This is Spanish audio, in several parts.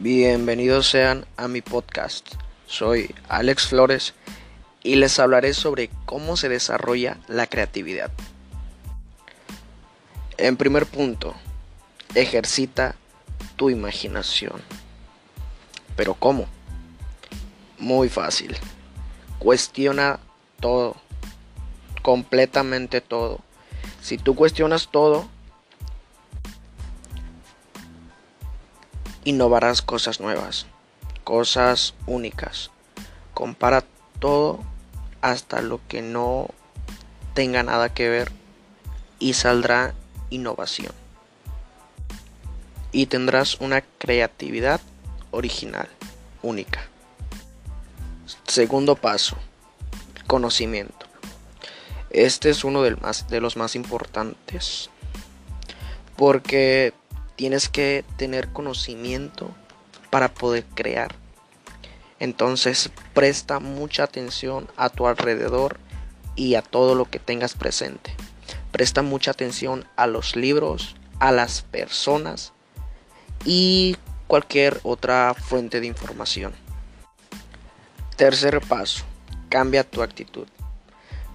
Bienvenidos sean a mi podcast. Soy Alex Flores y les hablaré sobre cómo se desarrolla la creatividad. En primer punto, ejercita tu imaginación. ¿Pero cómo? Muy fácil. Cuestiona todo. Completamente todo. Si tú cuestionas todo, innovarás cosas nuevas, cosas únicas. Compara todo hasta lo que no tenga nada que ver y saldrá innovación. Y tendrás una creatividad original, única. Segundo paso, conocimiento. Este es uno de los más importantes porque tienes que tener conocimiento para poder crear. Entonces presta mucha atención a tu alrededor y a todo lo que tengas presente. Presta mucha atención a los libros, a las personas y cualquier otra fuente de información. Tercer paso, cambia tu actitud.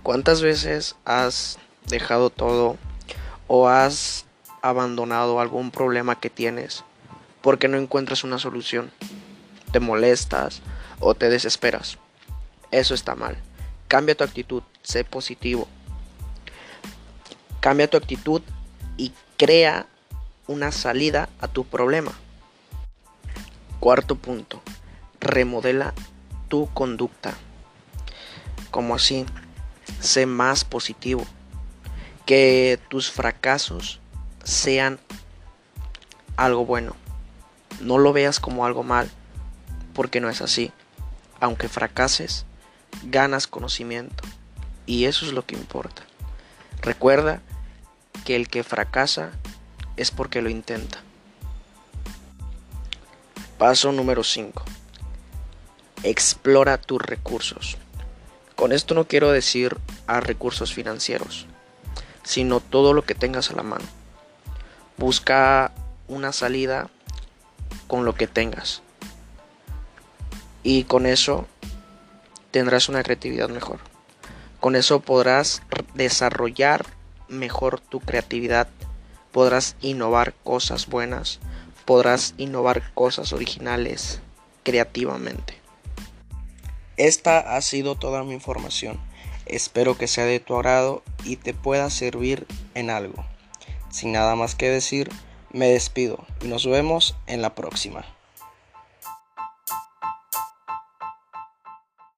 ¿Cuántas veces has dejado todo o has abandonado algún problema que tienes porque no encuentras una solución. Te molestas o te desesperas. Eso está mal. Cambia tu actitud, sé positivo. Cambia tu actitud y crea una salida a tu problema. Cuarto punto, remodela tu conducta. Como así, sé más positivo. Que tus fracasos sean algo bueno. No lo veas como algo mal, porque no es así. Aunque fracases, ganas conocimiento. Y eso es lo que importa. Recuerda que el que fracasa es porque lo intenta. Paso número 5. Explora tus recursos. Con esto no quiero decir a recursos financieros, sino todo lo que tengas a la mano busca una salida con lo que tengas. Y con eso tendrás una creatividad mejor. Con eso podrás desarrollar mejor tu creatividad. Podrás innovar cosas buenas. Podrás innovar cosas originales creativamente. Esta ha sido toda mi información. Espero que sea de tu agrado y te pueda servir en algo. Sin nada más que decir, me despido y nos vemos en la próxima.